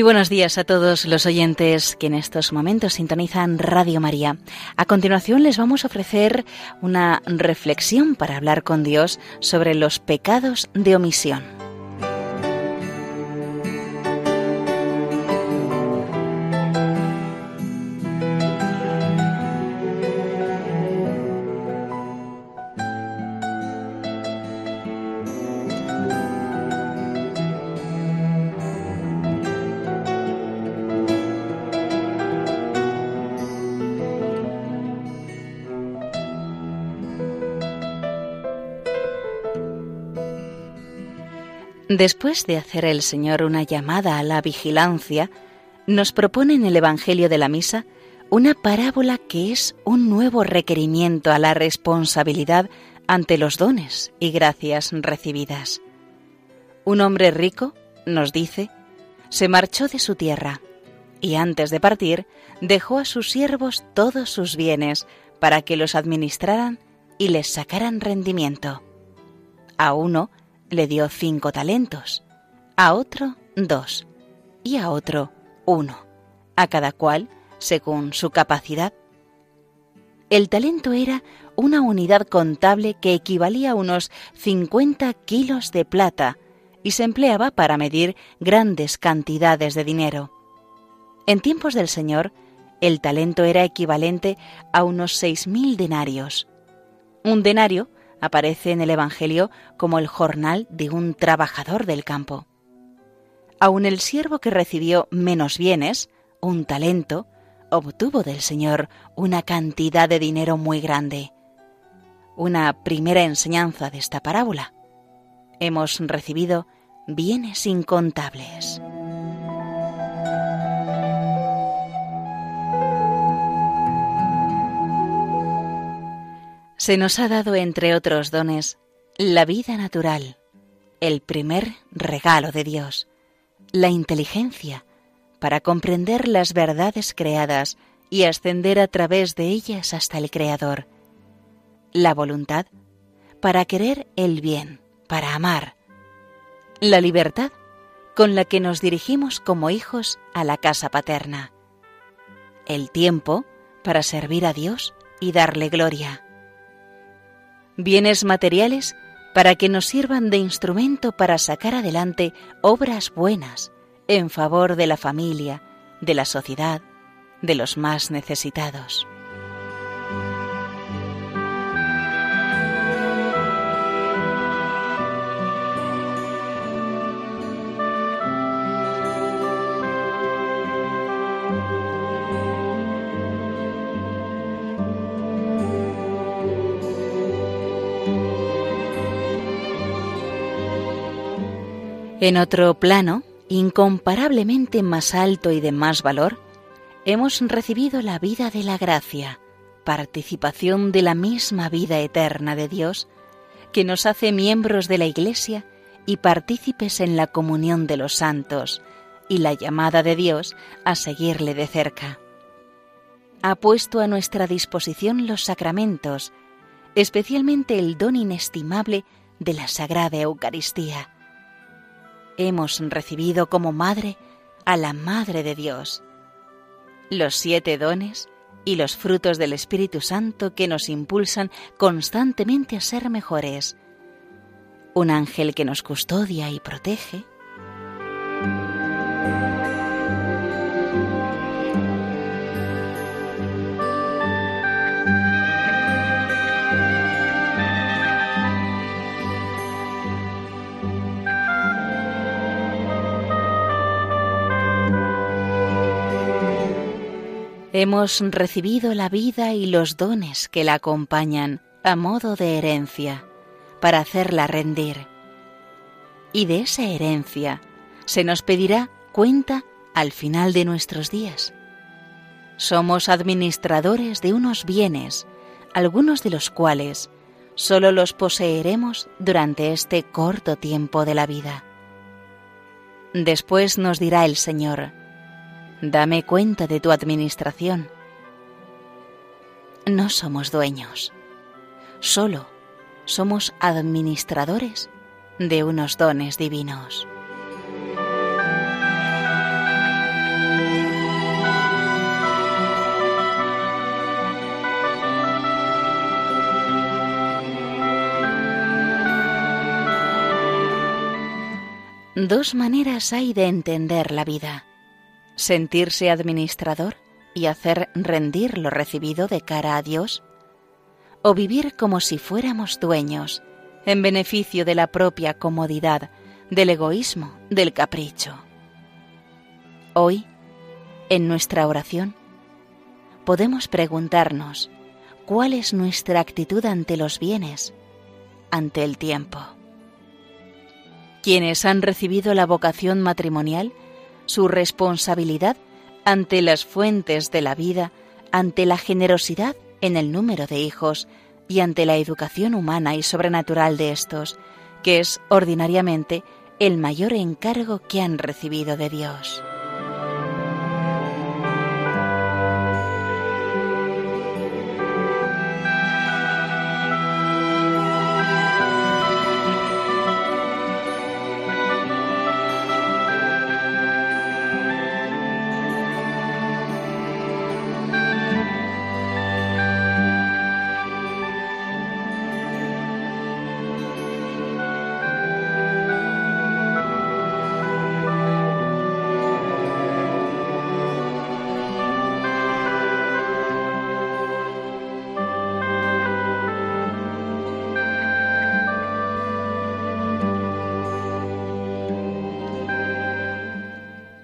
Muy buenos días a todos los oyentes que en estos momentos sintonizan Radio María. A continuación les vamos a ofrecer una reflexión para hablar con Dios sobre los pecados de omisión. Después de hacer el Señor una llamada a la vigilancia, nos propone en el Evangelio de la Misa una parábola que es un nuevo requerimiento a la responsabilidad ante los dones y gracias recibidas. Un hombre rico, nos dice, se marchó de su tierra y antes de partir dejó a sus siervos todos sus bienes para que los administraran y les sacaran rendimiento. A uno le dio cinco talentos, a otro dos y a otro uno, a cada cual según su capacidad. El talento era una unidad contable que equivalía a unos 50 kilos de plata y se empleaba para medir grandes cantidades de dinero. En tiempos del Señor, el talento era equivalente a unos seis mil denarios. Un denario aparece en el Evangelio como el jornal de un trabajador del campo. Aun el siervo que recibió menos bienes, un talento, obtuvo del Señor una cantidad de dinero muy grande. Una primera enseñanza de esta parábola. Hemos recibido bienes incontables. Se nos ha dado, entre otros dones, la vida natural, el primer regalo de Dios, la inteligencia, para comprender las verdades creadas y ascender a través de ellas hasta el Creador, la voluntad, para querer el bien, para amar, la libertad, con la que nos dirigimos como hijos a la casa paterna, el tiempo, para servir a Dios y darle gloria, bienes materiales para que nos sirvan de instrumento para sacar adelante obras buenas en favor de la familia, de la sociedad, de los más necesitados. En otro plano, incomparablemente más alto y de más valor, hemos recibido la vida de la gracia, participación de la misma vida eterna de Dios, que nos hace miembros de la Iglesia y partícipes en la comunión de los santos y la llamada de Dios a seguirle de cerca. Ha puesto a nuestra disposición los sacramentos, especialmente el don inestimable de la Sagrada Eucaristía hemos recibido como madre a la Madre de Dios. Los siete dones y los frutos del Espíritu Santo que nos impulsan constantemente a ser mejores. Un ángel que nos custodia y protege Hemos recibido la vida y los dones que la acompañan a modo de herencia, para hacerla rendir. Y de esa herencia se nos pedirá cuenta al final de nuestros días. Somos administradores de unos bienes, algunos de los cuales solo los poseeremos durante este corto tiempo de la vida. Después nos dirá el Señor, Dame cuenta de tu administración. No somos dueños, solo somos administradores de unos dones divinos. Dos maneras hay de entender la vida Sentirse administrador y hacer rendir lo recibido de cara a Dios, o vivir como si fuéramos dueños, en beneficio de la propia comodidad, del egoísmo, del capricho. Hoy, en nuestra oración, podemos preguntarnos cuál es nuestra actitud ante los bienes, ante el tiempo. Quienes han recibido la vocación matrimonial, su responsabilidad ante las fuentes de la vida, ante la generosidad en el número de hijos y ante la educación humana y sobrenatural de estos, que es ordinariamente el mayor encargo que han recibido de Dios.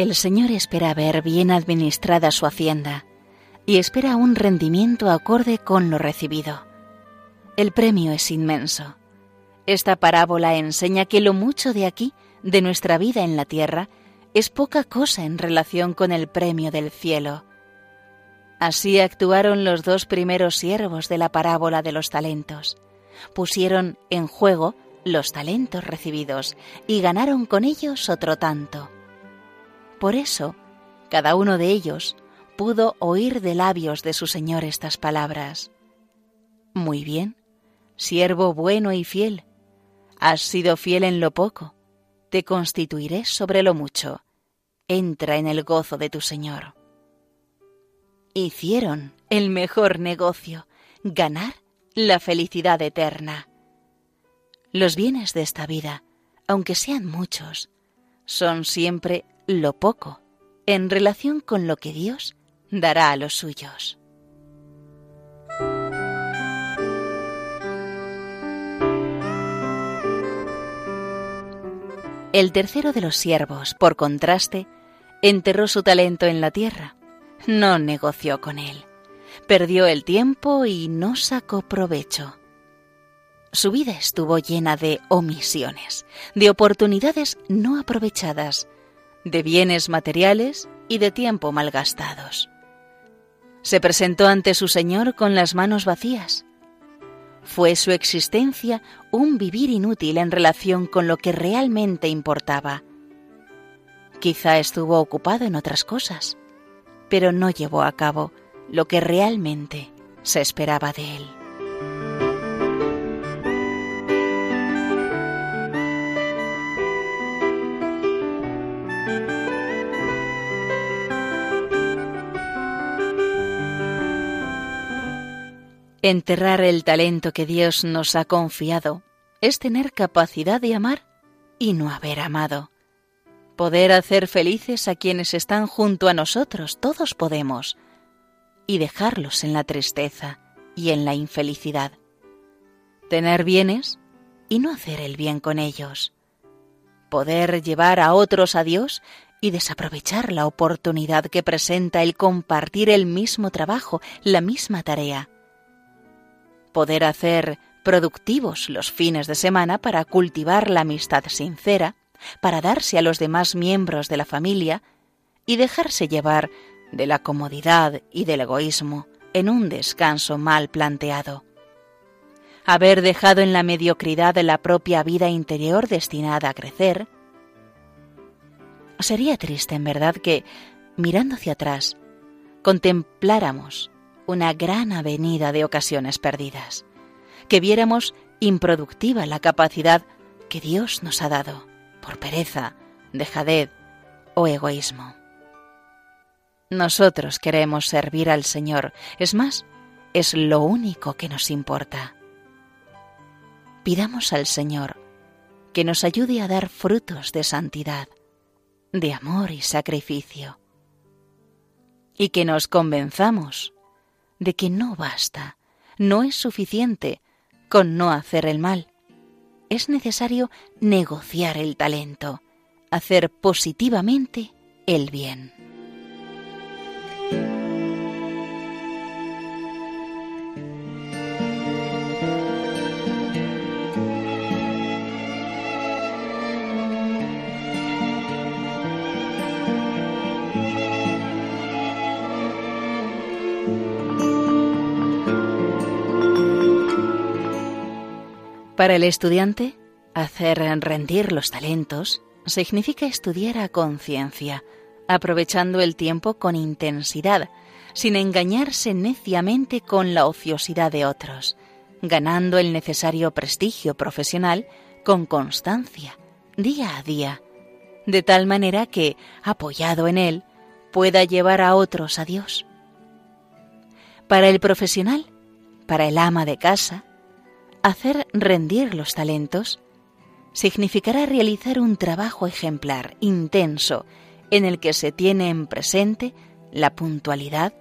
El Señor espera ver bien administrada su hacienda y espera un rendimiento acorde con lo recibido. El premio es inmenso. Esta parábola enseña que lo mucho de aquí, de nuestra vida en la tierra, es poca cosa en relación con el premio del cielo. Así actuaron los dos primeros siervos de la parábola de los talentos. Pusieron en juego los talentos recibidos y ganaron con ellos otro tanto. Por eso, cada uno de ellos pudo oír de labios de su Señor estas palabras. Muy bien, siervo bueno y fiel, has sido fiel en lo poco, te constituiré sobre lo mucho, entra en el gozo de tu Señor. Hicieron el mejor negocio, ganar la felicidad eterna. Los bienes de esta vida, aunque sean muchos, son siempre lo poco en relación con lo que Dios dará a los suyos. El tercero de los siervos, por contraste, enterró su talento en la tierra. No negoció con él. Perdió el tiempo y no sacó provecho. Su vida estuvo llena de omisiones, de oportunidades no aprovechadas, de bienes materiales y de tiempo malgastados. Se presentó ante su Señor con las manos vacías. Fue su existencia un vivir inútil en relación con lo que realmente importaba. Quizá estuvo ocupado en otras cosas, pero no llevó a cabo lo que realmente se esperaba de él. Enterrar el talento que Dios nos ha confiado es tener capacidad de amar y no haber amado. Poder hacer felices a quienes están junto a nosotros, todos podemos, y dejarlos en la tristeza y en la infelicidad. Tener bienes y no hacer el bien con ellos. Poder llevar a otros a Dios y desaprovechar la oportunidad que presenta el compartir el mismo trabajo, la misma tarea poder hacer productivos los fines de semana para cultivar la amistad sincera, para darse a los demás miembros de la familia y dejarse llevar de la comodidad y del egoísmo en un descanso mal planteado. Haber dejado en la mediocridad la propia vida interior destinada a crecer. Sería triste en verdad que, mirando hacia atrás, contempláramos una gran avenida de ocasiones perdidas, que viéramos improductiva la capacidad que Dios nos ha dado por pereza, dejadez o egoísmo. Nosotros queremos servir al Señor, es más, es lo único que nos importa. Pidamos al Señor que nos ayude a dar frutos de santidad, de amor y sacrificio, y que nos convenzamos de que no basta, no es suficiente con no hacer el mal. Es necesario negociar el talento, hacer positivamente el bien. Para el estudiante, hacer rendir los talentos significa estudiar a conciencia, aprovechando el tiempo con intensidad, sin engañarse neciamente con la ociosidad de otros, ganando el necesario prestigio profesional con constancia, día a día, de tal manera que, apoyado en él, pueda llevar a otros a Dios. Para el profesional, para el ama de casa, Hacer rendir los talentos significará realizar un trabajo ejemplar, intenso, en el que se tiene en presente la puntualidad,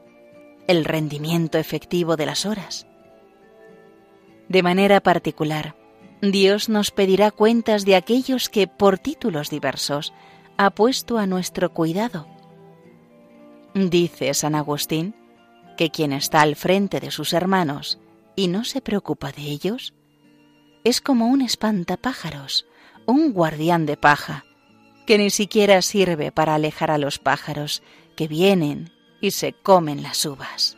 el rendimiento efectivo de las horas. De manera particular, Dios nos pedirá cuentas de aquellos que, por títulos diversos, ha puesto a nuestro cuidado. Dice San Agustín que quien está al frente de sus hermanos y no se preocupa de ellos, es como un espantapájaros, un guardián de paja, que ni siquiera sirve para alejar a los pájaros que vienen y se comen las uvas.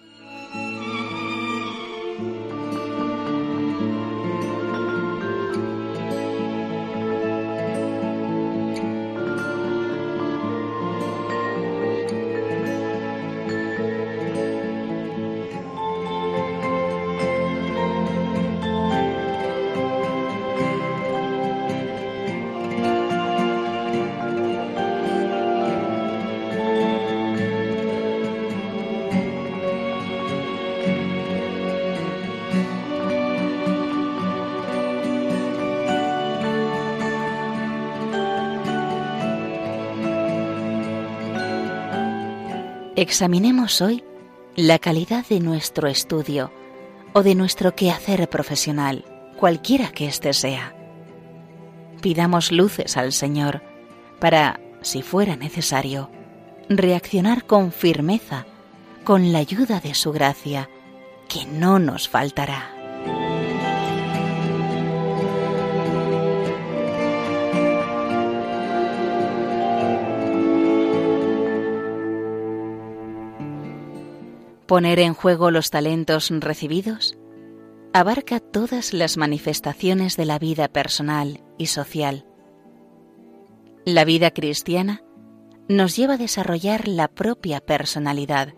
Examinemos hoy la calidad de nuestro estudio o de nuestro quehacer profesional, cualquiera que éste sea. Pidamos luces al Señor para, si fuera necesario, reaccionar con firmeza, con la ayuda de su gracia, que no nos faltará. Poner en juego los talentos recibidos abarca todas las manifestaciones de la vida personal y social. La vida cristiana nos lleva a desarrollar la propia personalidad,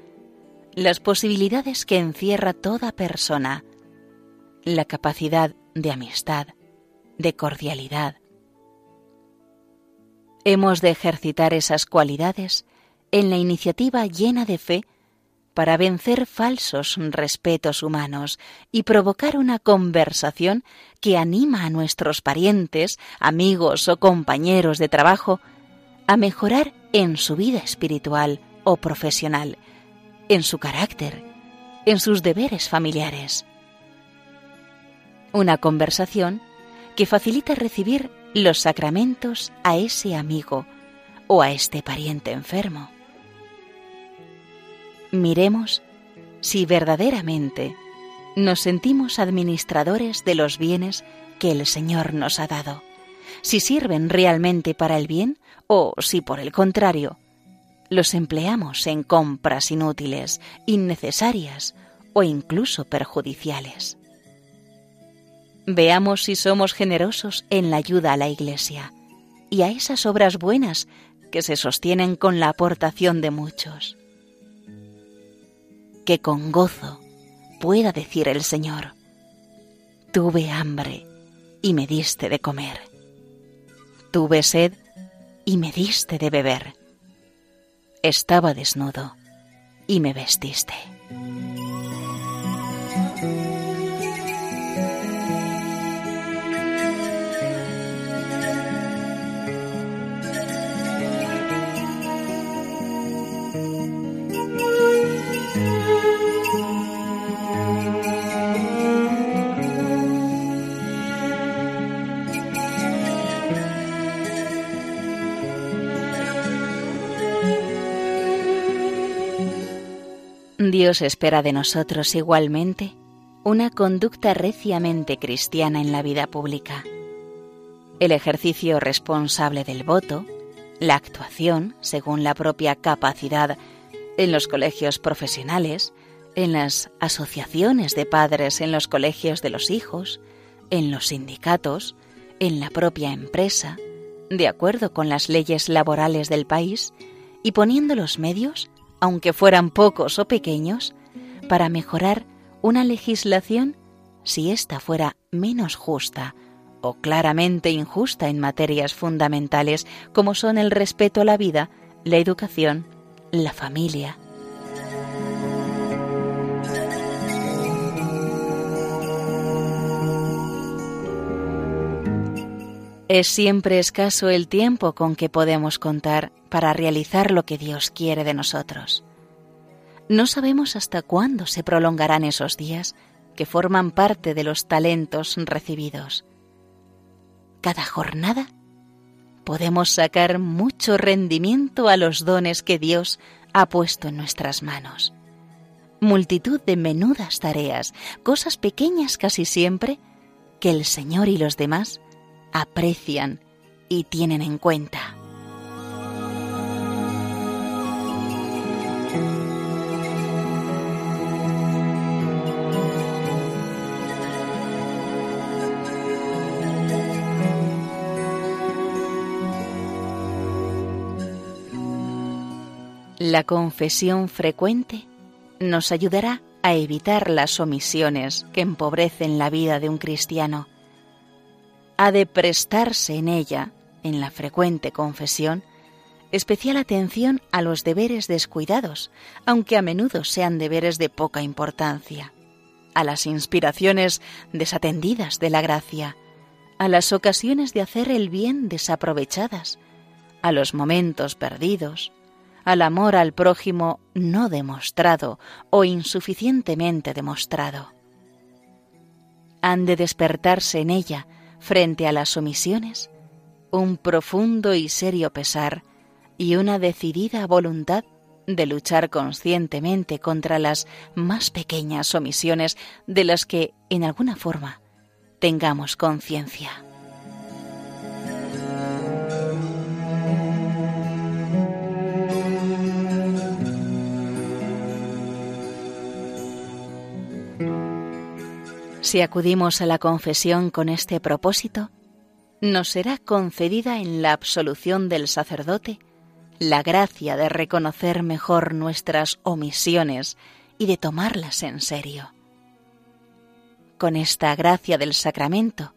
las posibilidades que encierra toda persona, la capacidad de amistad, de cordialidad. Hemos de ejercitar esas cualidades en la iniciativa llena de fe para vencer falsos respetos humanos y provocar una conversación que anima a nuestros parientes, amigos o compañeros de trabajo a mejorar en su vida espiritual o profesional, en su carácter, en sus deberes familiares. Una conversación que facilita recibir los sacramentos a ese amigo o a este pariente enfermo miremos si verdaderamente nos sentimos administradores de los bienes que el Señor nos ha dado, si sirven realmente para el bien o si por el contrario los empleamos en compras inútiles, innecesarias o incluso perjudiciales. Veamos si somos generosos en la ayuda a la Iglesia y a esas obras buenas que se sostienen con la aportación de muchos que con gozo pueda decir el Señor, tuve hambre y me diste de comer, tuve sed y me diste de beber, estaba desnudo y me vestiste. Dios espera de nosotros igualmente una conducta reciamente cristiana en la vida pública. El ejercicio responsable del voto, la actuación según la propia capacidad en los colegios profesionales, en las asociaciones de padres, en los colegios de los hijos, en los sindicatos, en la propia empresa, de acuerdo con las leyes laborales del país y poniendo los medios, aunque fueran pocos o pequeños, para mejorar una legislación si ésta fuera menos justa o claramente injusta en materias fundamentales como son el respeto a la vida, la educación, la familia. Es siempre escaso el tiempo con que podemos contar para realizar lo que Dios quiere de nosotros. No sabemos hasta cuándo se prolongarán esos días que forman parte de los talentos recibidos. Cada jornada podemos sacar mucho rendimiento a los dones que Dios ha puesto en nuestras manos. Multitud de menudas tareas, cosas pequeñas casi siempre, que el Señor y los demás aprecian y tienen en cuenta. La confesión frecuente nos ayudará a evitar las omisiones que empobrecen la vida de un cristiano. Ha de prestarse en ella, en la frecuente confesión, especial atención a los deberes descuidados, aunque a menudo sean deberes de poca importancia, a las inspiraciones desatendidas de la gracia, a las ocasiones de hacer el bien desaprovechadas, a los momentos perdidos, al amor al prójimo no demostrado o insuficientemente demostrado. Han de despertarse en ella, frente a las omisiones, un profundo y serio pesar y una decidida voluntad de luchar conscientemente contra las más pequeñas omisiones de las que, en alguna forma, tengamos conciencia. Si acudimos a la confesión con este propósito, nos será concedida en la absolución del sacerdote la gracia de reconocer mejor nuestras omisiones y de tomarlas en serio. Con esta gracia del sacramento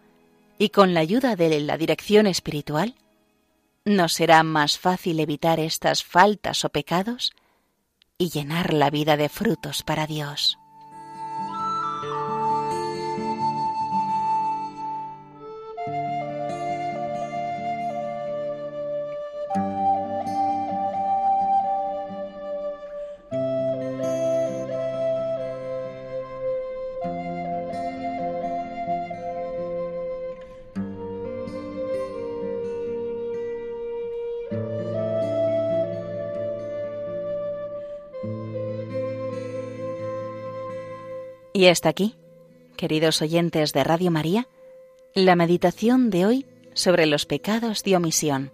y con la ayuda de la dirección espiritual, nos será más fácil evitar estas faltas o pecados y llenar la vida de frutos para Dios. Y hasta aquí, queridos oyentes de Radio María, la meditación de hoy sobre los pecados de omisión,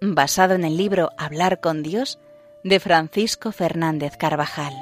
basado en el libro Hablar con Dios de Francisco Fernández Carvajal.